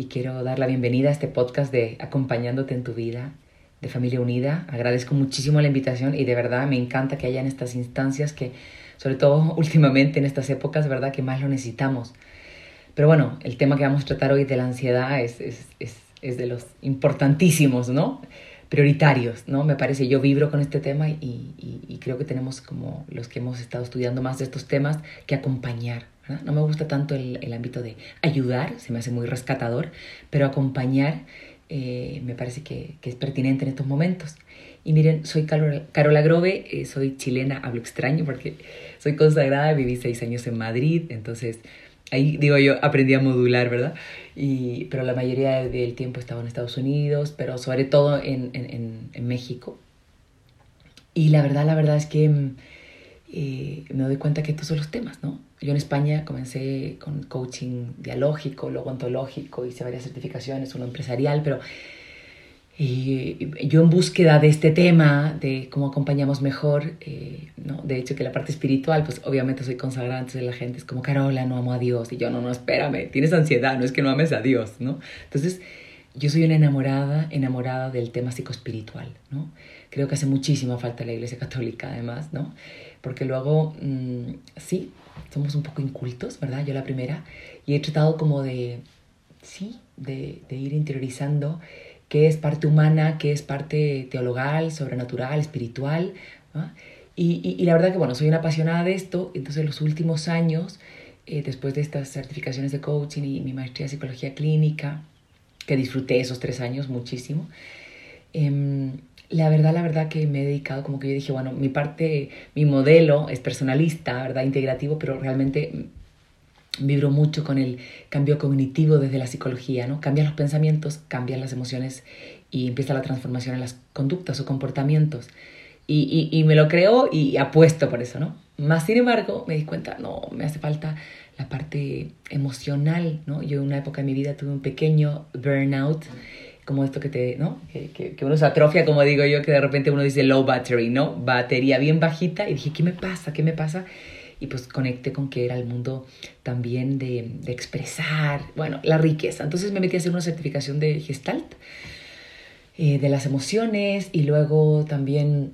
y quiero dar la bienvenida a este podcast de Acompañándote en tu vida de Familia Unida. Agradezco muchísimo la invitación y de verdad me encanta que hayan estas instancias que, sobre todo últimamente en estas épocas, verdad que más lo necesitamos. Pero bueno, el tema que vamos a tratar hoy de la ansiedad es, es, es, es de los importantísimos, ¿no? Prioritarios, ¿no? Me parece, yo vibro con este tema y, y, y, creo que tenemos como los que hemos estado estudiando más de estos temas que acompañar. No me gusta tanto el, ámbito de ayudar, se me hace muy rescatador, pero acompañar eh, me parece que, es pertinente en estos momentos. Y miren, soy Carola, Carola Grove, eh, soy chilena, hablo extraño porque soy consagrada, viví seis años en Madrid, entonces ahí digo yo, aprendí a modular, ¿verdad? Y, pero la mayoría del tiempo he estado en Estados Unidos, pero sobre todo en, en, México. Y la verdad, la verdad es que eh, me doy cuenta que estos son los temas, ¿no? Yo en España comencé con coaching dialógico, luego ontológico, hice varias certificaciones, uno empresarial, pero y yo en búsqueda de este tema, de cómo acompañamos mejor, eh, ¿no? de hecho que la parte espiritual, pues obviamente soy consagrada, entonces la gente es como, Carola, no amo a Dios, y yo, no, no, espérame, tienes ansiedad, no es que no ames a Dios, ¿no? Entonces, yo soy una enamorada, enamorada del tema psicoespiritual, ¿no? Creo que hace muchísima falta la Iglesia Católica, además, ¿no? Porque luego, mmm, sí, somos un poco incultos, ¿verdad? Yo la primera, y he tratado como de, sí, de, ir interiorizando qué es parte humana, qué es parte teologal, sobrenatural, espiritual. ¿no? Y, la verdad que, bueno, soy una apasionada de esto, entonces los últimos años, eh, después de estas certificaciones de coaching y mi maestría de psicología clínica, que disfruté esos tres años muchísimo, eh, la verdad, la verdad que me he dedicado, como que yo dije, bueno, mi parte, mi modelo es personalista, ¿verdad? Integrativo, pero realmente vibro mucho con el cambio cognitivo desde la psicología, ¿no? Cambian los pensamientos, cambian las emociones y empieza la transformación en las conductas o comportamientos. Y, y, y, me lo creo y apuesto por eso, ¿no? Más sin embargo, me di cuenta, no, me hace falta la parte emocional, ¿no? Yo en una época de mi vida tuve un pequeño burnout, como esto que te, ¿no? Que, que, que uno se atrofia, como digo yo, que de repente uno dice low battery, ¿no? Batería bien bajita y dije, ¿qué me pasa? ¿Qué me pasa? y pues conecté con que era el mundo también de, de, expresar, bueno, la riqueza. Entonces me metí a hacer una certificación de Gestalt, eh, de las emociones y luego también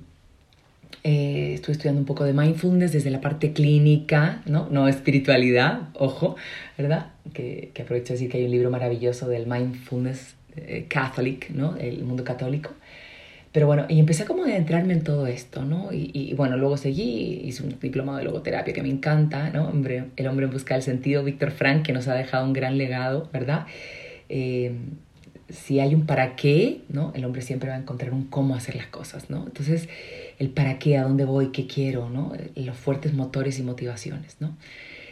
eh, estuve estudiando un poco de mindfulness desde la parte clínica, ¿no? No espiritualidad, ojo, ¿verdad? Que, que aprovecho de decir que hay un libro maravilloso del mindfulness eh, catholic, ¿no? El mundo católico. Pero bueno, y empecé como a adentrarme en todo esto, ¿no? Y, y, bueno, luego seguí, hice un diplomado de logoterapia que me encanta, ¿no? Hombre, el hombre en busca del sentido, Víctor Frank, que nos ha dejado un gran legado, ¿verdad? Eh, si hay un para qué, ¿no? El hombre siempre va a encontrar un cómo hacer las cosas, ¿no? Entonces, el para qué, a dónde voy, qué quiero, ¿no? Los fuertes motores y motivaciones, ¿no?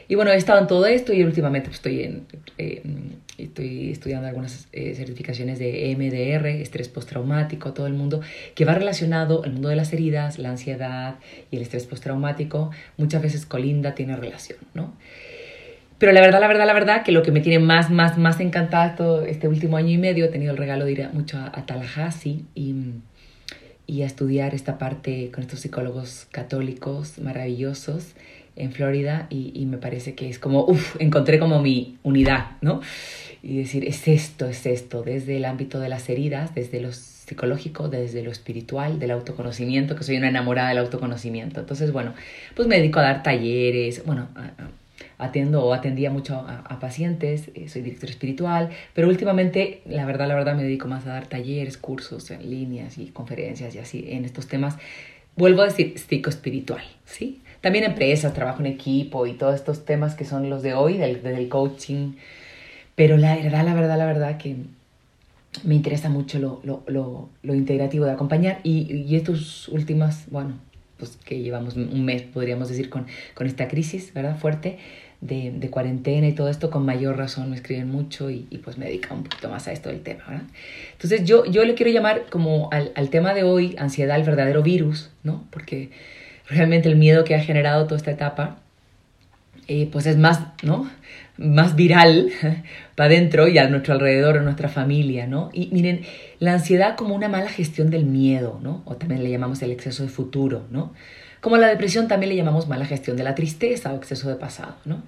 Y bueno, he estado en todo esto y últimamente pues, estoy, en, eh, estoy estudiando algunas eh, certificaciones de EMDR, estrés postraumático, todo el mundo, que va relacionado, el mundo de las heridas, la ansiedad y el estrés postraumático, muchas veces colinda, tiene relación, ¿no? Pero la verdad, la verdad, la verdad, que lo que me tiene más, más, más encantada todo este último año y medio, he tenido el regalo de ir mucho a, a Tallahassee y, y a estudiar esta parte con estos psicólogos católicos maravillosos en Florida y, y, me parece que es como, uff, encontré como mi unidad, ¿no? Y decir, es esto, es esto, desde el ámbito de las heridas, desde lo psicológico, desde lo espiritual, del autoconocimiento, que soy una enamorada del autoconocimiento. Entonces, bueno, pues me dedico a dar talleres, bueno, atiendo o atendía mucho a, a pacientes, eh, soy director espiritual, pero últimamente, la verdad, la verdad, me dedico más a dar talleres, cursos en líneas y conferencias y así en estos temas. Vuelvo a decir psicoespiritual, ¿sí? También empresas, trabajo en equipo y todos estos temas que son los de hoy, del, del coaching. Pero la verdad, la verdad, la verdad que me interesa mucho lo, lo, lo, lo integrativo de acompañar y, y estos últimos, bueno, pues que llevamos un mes, podríamos decir, con, con esta crisis, ¿verdad? Fuerte, de, de, cuarentena y todo esto, con mayor razón me escriben mucho y, y, pues me dedican un poquito más a esto del tema, ¿verdad? Entonces yo, yo le quiero llamar como al, al tema de hoy, ansiedad, el verdadero virus, ¿no? Porque realmente el miedo que ha generado toda esta etapa, eh, pues es más, ¿no? Más viral para adentro y a nuestro alrededor, a nuestra familia, ¿no? Y miren, la ansiedad como una mala gestión del miedo, ¿no? O también le llamamos el exceso de futuro, ¿no? Como la depresión también le llamamos mala gestión de la tristeza o exceso de pasado, ¿no?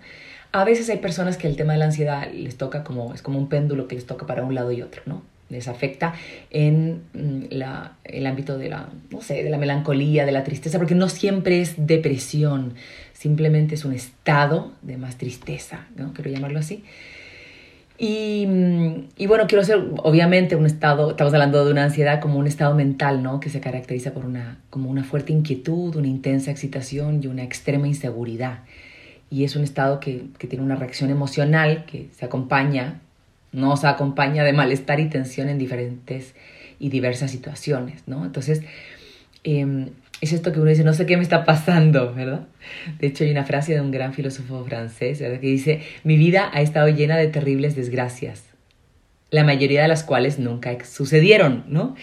A veces hay personas que el tema de la ansiedad les toca como, es como un péndulo que les toca para un lado y otro, ¿no? Les afecta en la, el ámbito de la, no sé, de la melancolía, de la tristeza, porque no siempre es depresión, simplemente es un estado de más tristeza, ¿no? Quiero llamarlo así. Y, y, bueno, quiero ser obviamente un estado, estamos hablando de una ansiedad como un estado mental, ¿no? Que se caracteriza por una, como una fuerte inquietud, una intensa excitación y una extrema inseguridad. Y es un estado que, que tiene una reacción emocional que se acompaña, nos acompaña de malestar y tensión en diferentes y diversas situaciones, ¿no? Entonces, eh, es esto que uno dice, no sé qué me está pasando, ¿verdad? De hecho, hay una frase de un gran filósofo francés, ¿verdad? Que dice, mi vida ha estado llena de terribles desgracias, la mayoría de las cuales nunca sucedieron, ¿no?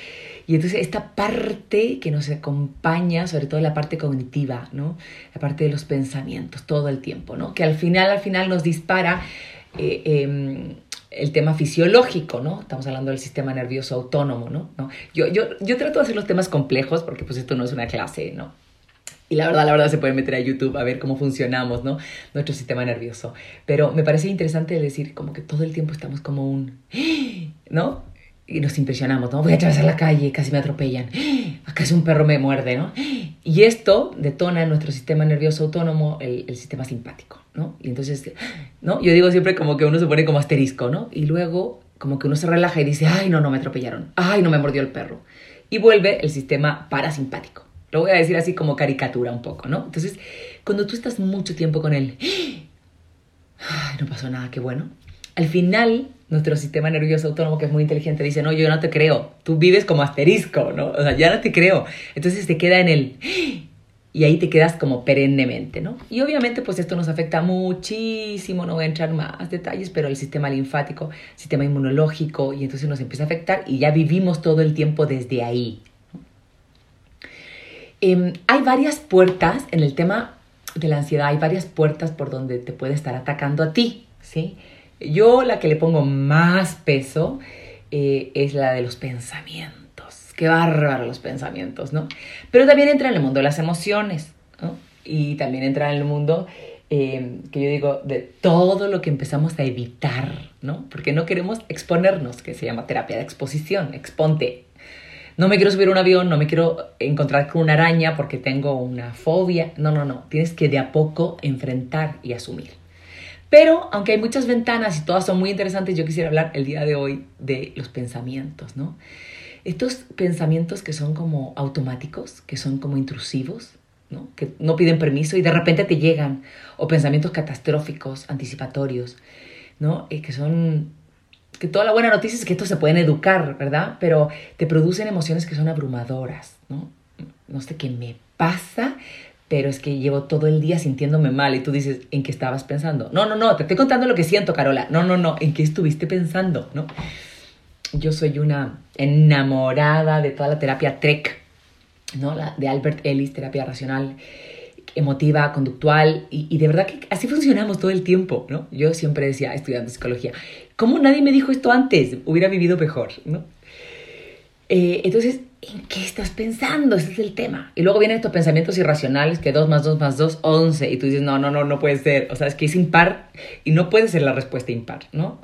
Y entonces esta parte que nos acompaña, sobre todo la parte cognitiva, ¿no? La parte de los pensamientos todo el tiempo, ¿no? Que al final, al final nos dispara eh, eh, el tema fisiológico, ¿no? Estamos hablando del sistema nervioso autónomo, ¿no? ¿no? Yo, yo, yo trato de hacer los temas complejos porque pues esto no es una clase, ¿no? Y la verdad, la verdad se puede meter a YouTube a ver cómo funcionamos, ¿no? Nuestro sistema nervioso. Pero me parece interesante decir como que todo el tiempo estamos como un, ¿no? Y nos impresionamos, ¿no? Voy a atravesar la calle, casi me atropellan. Acaso un perro me muerde, ¿no? Y esto detona en nuestro sistema nervioso autónomo el, el sistema simpático, ¿no? Y entonces, ¿no? Yo digo siempre como que uno se pone como asterisco, ¿no? Y luego como que uno se relaja y dice, ay, no, no me atropellaron, ay, no me mordió el perro. Y vuelve el sistema parasimpático. Lo voy a decir así como caricatura un poco, ¿no? Entonces, cuando tú estás mucho tiempo con él, no pasó nada, qué bueno. Al final, nuestro sistema nervioso autónomo, que es muy inteligente, dice, no, yo no te creo, tú vives como asterisco, ¿no? O sea, ya no te creo. Entonces te queda en el... Y ahí te quedas como perennemente, ¿no? Y obviamente pues esto nos afecta muchísimo, no voy a entrar más detalles, pero el sistema linfático, sistema inmunológico, y entonces nos empieza a afectar y ya vivimos todo el tiempo desde ahí. Eh, hay varias puertas en el tema de la ansiedad, hay varias puertas por donde te puede estar atacando a ti, ¿sí? Yo la que le pongo más peso eh, es la de los pensamientos. Qué bárbaro los pensamientos, ¿no? Pero también entra en el mundo de las emociones. Y también entra en el mundo eh, que yo digo de todo lo que empezamos a evitar, ¿no? Porque no queremos exponernos, que se llama terapia de exposición, exponte. No me quiero subir a un avión, no me quiero encontrar con una araña porque tengo una fobia. No, no, no. Tienes que de a poco enfrentar y asumir. Pero aunque hay muchas ventanas y todas son muy interesantes, yo quisiera hablar el día de hoy de los pensamientos, ¿no? Estos pensamientos que son como automáticos, que son como intrusivos, ¿no? que no piden permiso y de repente te llegan, o pensamientos catastróficos, anticipatorios, ¿no? Eh, que son que toda la buena noticia es que estos se pueden educar, ¿verdad? Pero te producen emociones que son abrumadoras, ¿no? No sé qué me pasa, pero es que llevo todo el día sintiéndome mal y tú dices, ¿en qué estabas pensando? No, no, no, te estoy contando lo que siento, Carola. No, no, no, ¿en qué estuviste pensando? ¿No? Yo soy una enamorada de toda la terapia TREC, ¿no? La de Albert Ellis, terapia racional, emotiva, conductual, y, y, de verdad que así funcionamos todo el tiempo, ¿no? Yo siempre decía, estudiando psicología, ¿cómo nadie me dijo esto antes? Hubiera vivido mejor, ¿no? Eh, entonces, ¿en qué estás pensando? Ese es el tema. Y luego vienen estos pensamientos irracionales que 2 más 2 más 2, 11. Y tú dices, no, no, no, no puede ser. O sea, es que es impar y no puede ser la respuesta impar, ¿no?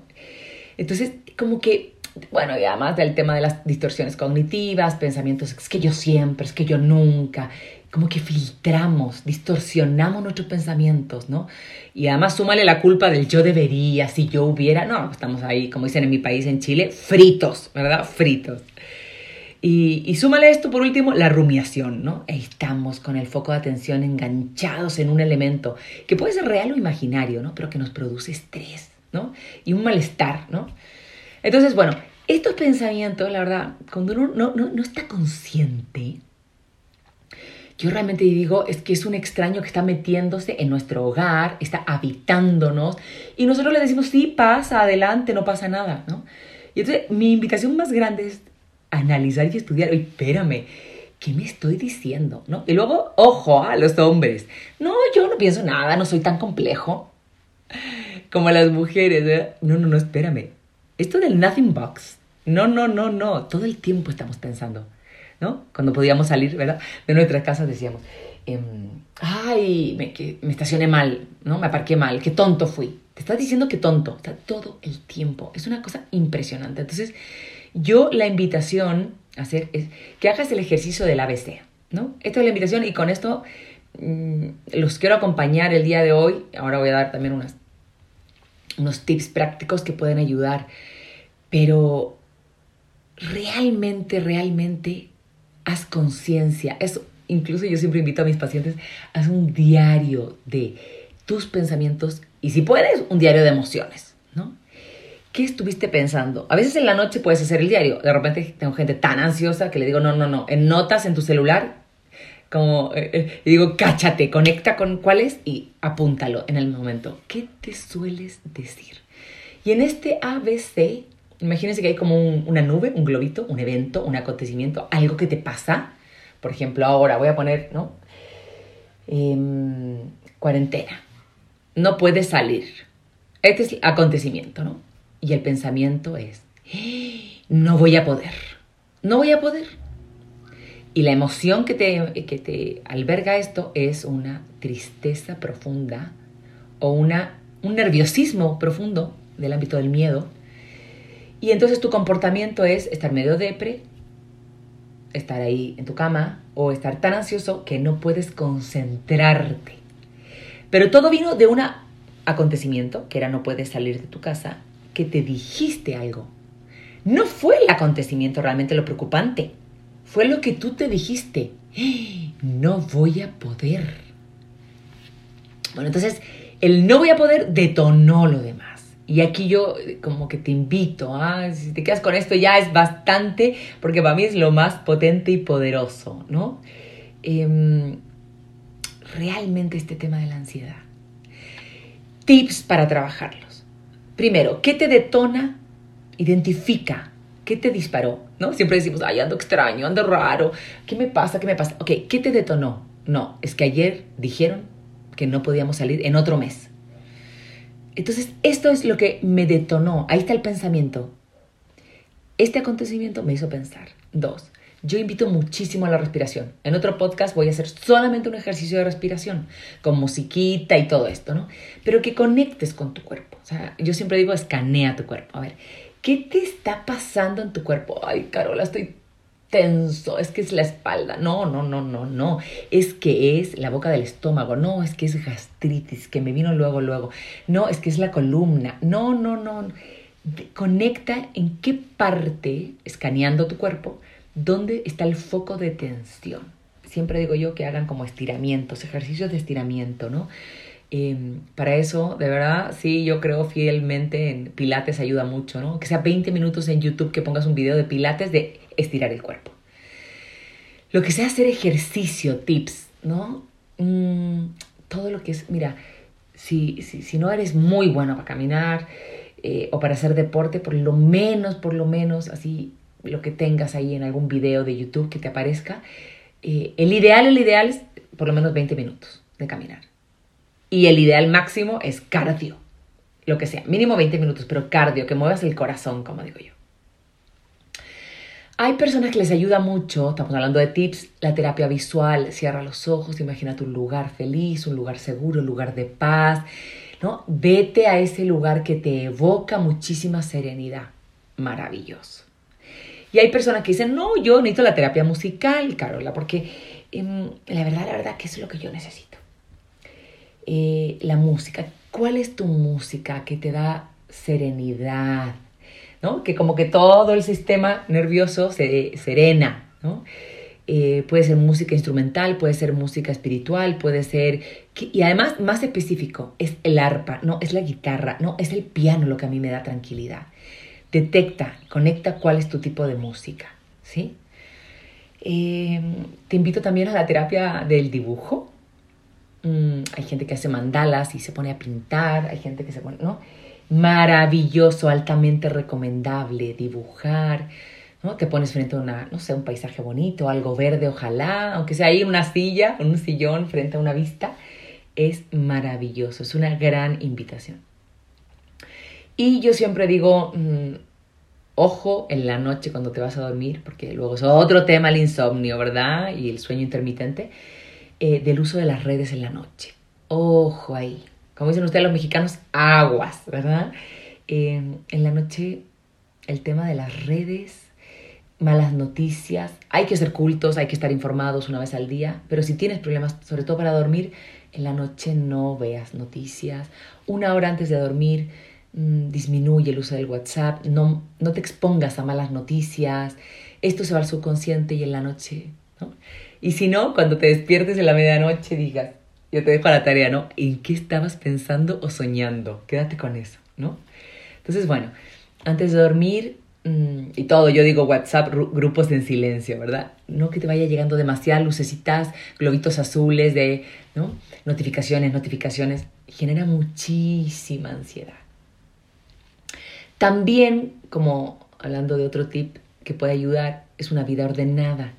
Entonces, como que, bueno, y además del tema de las distorsiones cognitivas, pensamientos, es que yo siempre, es que yo nunca. Como que filtramos, distorsionamos nuestros pensamientos, ¿no? Y además súmale la culpa del yo debería, si yo hubiera. No, estamos ahí, como dicen en mi país, en Chile, fritos, ¿verdad? Fritos. Y, y, súmale esto por último, la rumiación, ¿no? Estamos con el foco de atención enganchados en un elemento que puede ser real o imaginario, ¿no? Pero que nos produce estrés, ¿no? Y un malestar, ¿no? Entonces, bueno, estos pensamientos, la verdad, cuando uno no, está consciente, yo realmente digo, es que es un extraño que está metiéndose en nuestro hogar, está habitándonos, y nosotros le decimos, sí, pasa, adelante, no pasa nada, ¿no? Y entonces mi invitación más grande es analizar y estudiar, oye, espérame, ¿qué me estoy diciendo? ¿No? Y luego, ojo a los hombres, no, yo no pienso nada, no soy tan complejo como las mujeres, ¿eh? No, no, no, espérame, esto del nothing box, no, no, no, no, todo el tiempo estamos pensando. ¿no? Cuando podíamos salir, ¿verdad? De nuestras casas decíamos, em, ay, me, que me estacioné mal, ¿no? Me aparqué mal, qué tonto fui. Te estás diciendo que tonto, está todo el tiempo. Es una cosa impresionante. Entonces, yo la invitación a hacer es que hagas el ejercicio del ABC, ¿no? Esto es la invitación y con esto mm, los quiero acompañar el día de hoy. Ahora voy a dar también unas, unos tips prácticos que pueden ayudar. Pero realmente, realmente haz conciencia. Eso, incluso yo siempre invito a mis pacientes, haz un diario de tus pensamientos y si puedes, un diario de emociones, ¿no? ¿Qué estuviste pensando? A veces en la noche puedes hacer el diario. De repente tengo gente tan ansiosa que le digo, no, no, no, en notas en tu celular, como, eh, eh, digo, cáchate, conecta con cuál es y apúntalo en el momento. ¿Qué te sueles decir? Y en este ABC Imagínense que hay como una nube, un globito, un evento, un acontecimiento, algo que te pasa. Por ejemplo, ahora voy a poner, ¿no? Em, cuarentena. No puedes salir. Este es el acontecimiento, ¿no? Y el pensamiento es, no voy a poder. No voy a poder. Y la emoción que te, que te alberga esto es una tristeza profunda o una, un nerviosismo profundo del ámbito del miedo y entonces tu comportamiento es estar medio depre, estar ahí en tu cama o estar tan ansioso que no puedes concentrarte. Pero todo vino de un acontecimiento, que era no puedes salir de tu casa, que te dijiste algo. No fue el acontecimiento realmente lo preocupante, fue lo que tú te dijiste. No voy a poder. Bueno, entonces el no voy a poder detonó lo demás. Y aquí yo eh, como que te invito, si te quedas con esto ya es bastante, porque para mí es lo más potente y poderoso, ¿no? Em, realmente este tema de la ansiedad. Tips para trabajarlos. Primero, ¿qué te detona? Identifica. ¿Qué te disparó? ¿No? Siempre decimos, ay, ando extraño, ando raro. ¿Qué me pasa? ¿Qué me pasa? Ok, ¿qué te detonó? No, es que ayer dijeron que no podíamos salir en otro mes. Entonces, esto es lo que me detonó. Ahí está el pensamiento. Este acontecimiento me hizo pensar. Dos, yo invito muchísimo a la respiración. En otro podcast voy a hacer solamente un ejercicio de respiración, con musiquita y todo esto, ¿no? Pero que conectes con tu cuerpo. O sea, yo siempre digo, escanea tu cuerpo. A ver, ¿qué te está pasando en tu cuerpo? Ay, Carola, estoy tenso, es que es la espalda. No, no, no, no, no. Es que es la boca del estómago. No, es que es gastritis, que me vino luego, luego. No, es que es la columna. No, no, no. Conecta en qué parte, escaneando tu cuerpo, dónde está el foco de tensión. Siempre digo yo que hagan como estiramientos, ejercicios de estiramiento, ¿no? Em, para eso, de verdad, sí, yo creo fielmente en Pilates ayuda mucho, ¿no? Que sea 20 minutos en YouTube que pongas un video de Pilates de estirar el cuerpo. Lo que sea hacer ejercicio, tips, ¿no? Mm, todo lo que es, mira, si, si, no eres muy bueno para caminar eh, o para hacer deporte, por lo menos, por lo menos, así, lo que tengas ahí en algún video de YouTube que te aparezca, eh, el ideal, el ideal es por lo menos 20 minutos de caminar. Y el ideal máximo es cardio, lo que sea, mínimo 20 minutos, pero cardio, que muevas el corazón, como digo yo. Hay personas que les ayuda mucho, estamos hablando de tips, la terapia visual, cierra los ojos, imagínate un lugar feliz, un lugar seguro, un lugar de paz, ¿no? Vete a ese lugar que te evoca muchísima serenidad. Maravilloso. Y hay personas que dicen, no, yo necesito la terapia musical, Carola, porque em, la verdad, la verdad que es lo que yo necesito. Eh, la música. ¿Cuál es tu música que te da serenidad? ¿no? Que como que todo el sistema nervioso se serena, ¿no? Eh, puede ser música instrumental, puede ser música espiritual, puede ser... Y además, más específico, es el arpa, no, es la guitarra, no, es el piano lo que a mí me da tranquilidad. Detecta, conecta cuál es tu tipo de música, ¿sí? Eh, te invito también a la terapia del dibujo. Mm, hay gente que hace mandalas y se pone a pintar, hay gente que se pone, ¿no? Maravilloso, altamente recomendable dibujar, ¿no? Te pones frente a una, no sé, un paisaje bonito, algo verde, ojalá, aunque sea ahí una silla, un sillón, frente a una vista, es maravilloso, es una gran invitación. Y yo siempre digo, mm, ojo en la noche cuando te vas a dormir, porque luego es otro tema el insomnio, ¿verdad? Y el sueño intermitente, eh, del uso de las redes en la noche. Ojo ahí. Como dicen ustedes los mexicanos, aguas, ¿verdad? Eh, en la noche el tema de las redes, malas noticias, hay que ser cultos, hay que estar informados una vez al día, pero si tienes problemas, sobre todo para dormir, en la noche no veas noticias. Una hora antes de dormir, Mm, disminuye el uso del WhatsApp, no, no te expongas a malas noticias, esto se va al subconsciente y en la noche, ¿no? Y si no, cuando te despiertes en la medianoche digas, yo te dejo la tarea, ¿no? ¿En qué estabas pensando o soñando? Quédate con eso, ¿no? Entonces, bueno, antes de dormir mm, y todo, yo digo WhatsApp, grupos en silencio, ¿verdad? No que te vaya llegando demasiadas lucecitas, globitos azules de, ¿no? Notificaciones, notificaciones, genera muchísima ansiedad. También, como hablando de otro tip que puede ayudar, es una vida ordenada.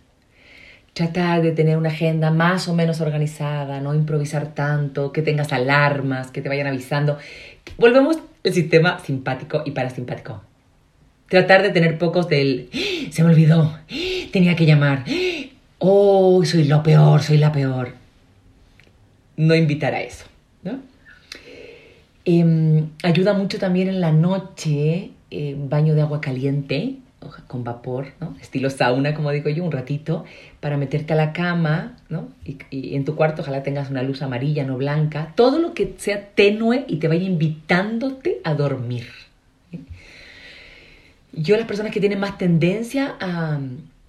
Tratar de tener una agenda más o menos organizada, no improvisar tanto, que tengas alarmas, que te vayan avisando. Volvemos al sistema simpático y parasimpático. Tratar de tener pocos del ¡Ah! se me olvidó, ¡Ah! tenía que llamar, oh, soy lo peor, soy la peor. No invitar a eso, ¿no? Em, ayuda mucho también en la noche, eh, baño de agua caliente con vapor, ¿no? estilo sauna, como digo yo, un ratito, para meterte a la cama, ¿no? Y, en tu cuarto ojalá tengas una luz amarilla, no blanca, todo lo que sea tenue y te vaya invitándote a dormir. Yo las personas que tienen más tendencia a,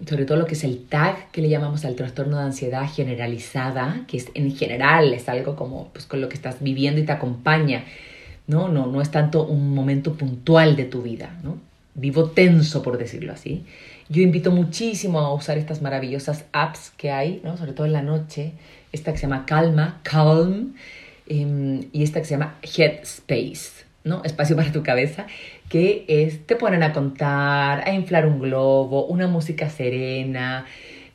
sobre todo lo que es el TAG, que le llamamos al trastorno de ansiedad generalizada, que es en general es algo como pues, con lo que estás viviendo y te acompaña, ¿no? No, no es tanto un momento puntual de tu vida, ¿no? Vivo tenso, por decirlo así. Yo invito muchísimo a usar estas maravillosas apps que hay, ¿no? Sobre todo en la noche, esta que se llama Calma, Calm, em, y esta que se llama Headspace, ¿no? Espacio para tu cabeza, que es, te ponen a contar, a inflar un globo, una música serena,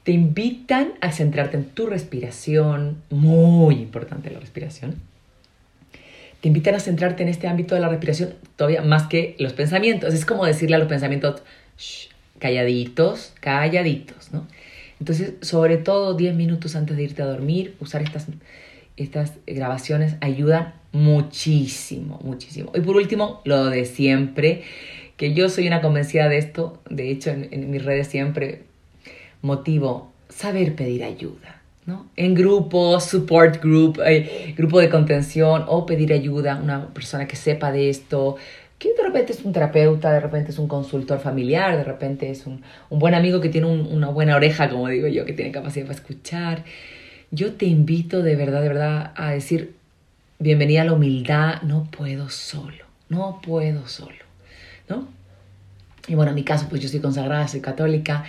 te invitan a centrarte en tu respiración, muy importante la respiración. Te invitan a centrarte en este ámbito de la respiración todavía más que los pensamientos. Es como decirle a los pensamientos, calladitos, calladitos, ¿no? Entonces, sobre todo 10 minutos antes de irte a dormir, usar estas, estas grabaciones ayudan muchísimo, muchísimo. Y por último, lo de siempre, que yo soy una convencida de esto, de hecho en, mis redes siempre motivo saber pedir ayuda. ¿No? En grupos, support group, eh, grupo de contención o pedir ayuda a una persona que sepa de esto, que de repente es un terapeuta, de repente es un consultor familiar, de repente es un, un buen amigo que tiene una buena oreja, como digo yo, que tiene capacidad para escuchar. Yo te invito de verdad, de verdad a decir, bienvenida a la humildad, no puedo solo, no puedo solo, ¿no? Y bueno, en mi caso, pues yo soy consagrada, soy católica,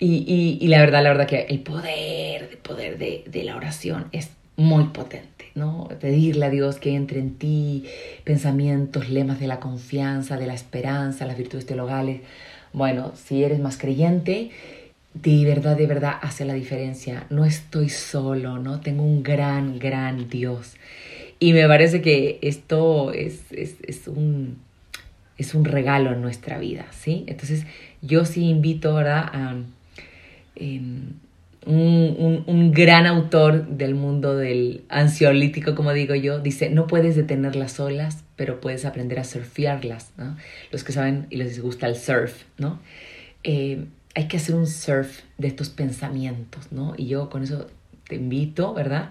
y, la verdad, la verdad que el poder, el poder de, de la oración es muy potente, ¿no? Pedirle a Dios que entre en ti pensamientos, lemas de la confianza, de la esperanza, las virtudes teologales. Bueno, si eres más creyente, de verdad, de verdad hace la diferencia. No estoy solo, ¿no? Tengo un gran, gran Dios y me parece que esto es, un, es un regalo en nuestra vida, ¿sí? Entonces yo sí invito, ¿verdad? A em, un, un, gran autor del mundo del ansiolítico, como digo yo, dice, no puedes detener las olas, pero puedes aprender a surfearlas, ¿no? Los que saben y les gusta el surf, ¿no? Eh, hay que hacer un surf de estos pensamientos, ¿no? Y yo con eso te invito, ¿verdad?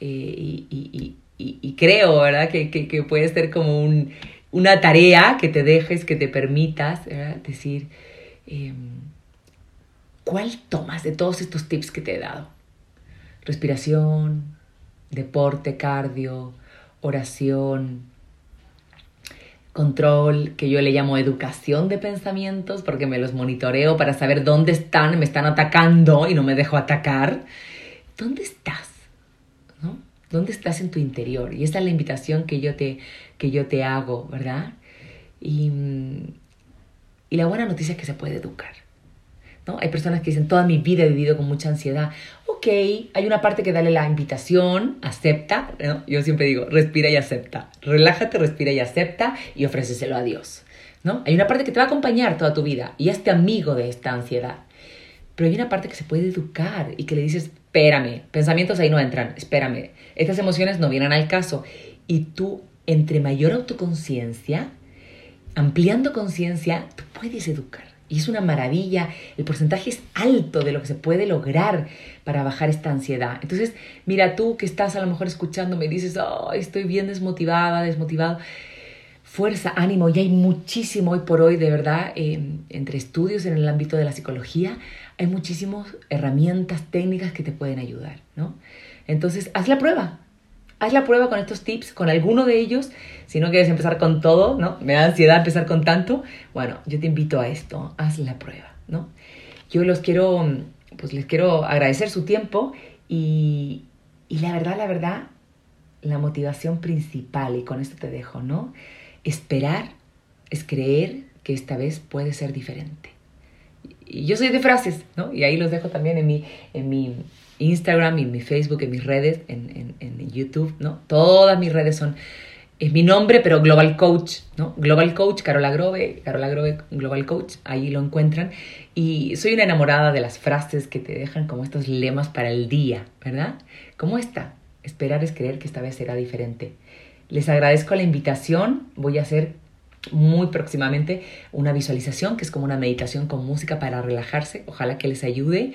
Eh, y, y, creo, ¿verdad? Que, que, puede ser como un, una tarea que te dejes, que te permitas, ¿verdad? Decir, em, ¿cuál tomas de todos estos tips que te he dado? Respiración, deporte, cardio, oración, control, que yo le llamo educación de pensamientos, porque me los monitoreo para saber dónde están, me están atacando y no me dejo atacar. ¿Dónde estás? ¿No? ¿Dónde estás en tu interior? Y esa es la invitación que yo te, que yo te hago, ¿verdad? Y, y la buena noticia es que se puede educar. ¿No? Hay personas que dicen, toda mi vida he vivido con mucha ansiedad. Ok, hay una parte que dale la invitación, acepta. Yo siempre digo, respira y acepta. Relájate, respira y acepta y ofréceselo a Dios. ¿no? Hay una parte que te va a acompañar toda tu vida y hazte amigo de esta ansiedad. Pero hay una parte que se puede educar y que le dices, espérame, pensamientos ahí no entran, espérame, estas emociones no vienen al caso. Y tú, entre mayor autoconciencia, ampliando conciencia, tú puedes educar. Y es una maravilla, el porcentaje es alto de lo que se puede lograr para bajar esta ansiedad. Entonces, mira tú que estás a lo mejor escuchando, me dices, oh, estoy bien desmotivada, desmotivado. Fuerza, ánimo, y hay muchísimo hoy por hoy, de verdad, entre estudios en el ámbito de la psicología, hay muchísimas herramientas técnicas que te pueden ayudar, ¿no? Entonces, haz la prueba, Haz la prueba con estos tips, con alguno de ellos. Si no quieres empezar con todo, ¿no? Me da ansiedad empezar con tanto. Bueno, yo te invito a esto. Haz la prueba, ¿no? Yo los quiero, pues les quiero agradecer su tiempo y, y la verdad, la verdad, la motivación principal, y con esto te dejo, ¿no? Esperar es creer que esta vez puede ser diferente. Y yo soy de frases, ¿no? Y ahí los dejo también en mi, en mi Instagram, y mi Facebook, en mis redes, en, en, YouTube, ¿no? Todas mis redes son es mi nombre, pero Global Coach, ¿no? Global Coach, Carola Grove, Carola Grove, Global Coach, ahí lo encuentran. Y soy una enamorada de las frases que te dejan como estos lemas para el día, ¿verdad? Como esta, esperar es creer que esta vez será diferente. Les agradezco la invitación, voy a hacer muy próximamente una visualización que es como una meditación con música para relajarse, ojalá que les ayude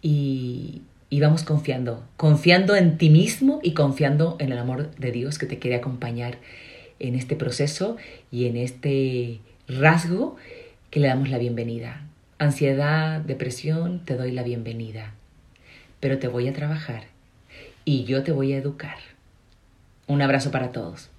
y, y vamos confiando, confiando en ti mismo y confiando en el amor de Dios que te quiere acompañar en este proceso y en este rasgo que le damos la bienvenida. Ansiedad, depresión, te doy la bienvenida, pero te voy a trabajar y yo te voy a educar. Un abrazo para todos.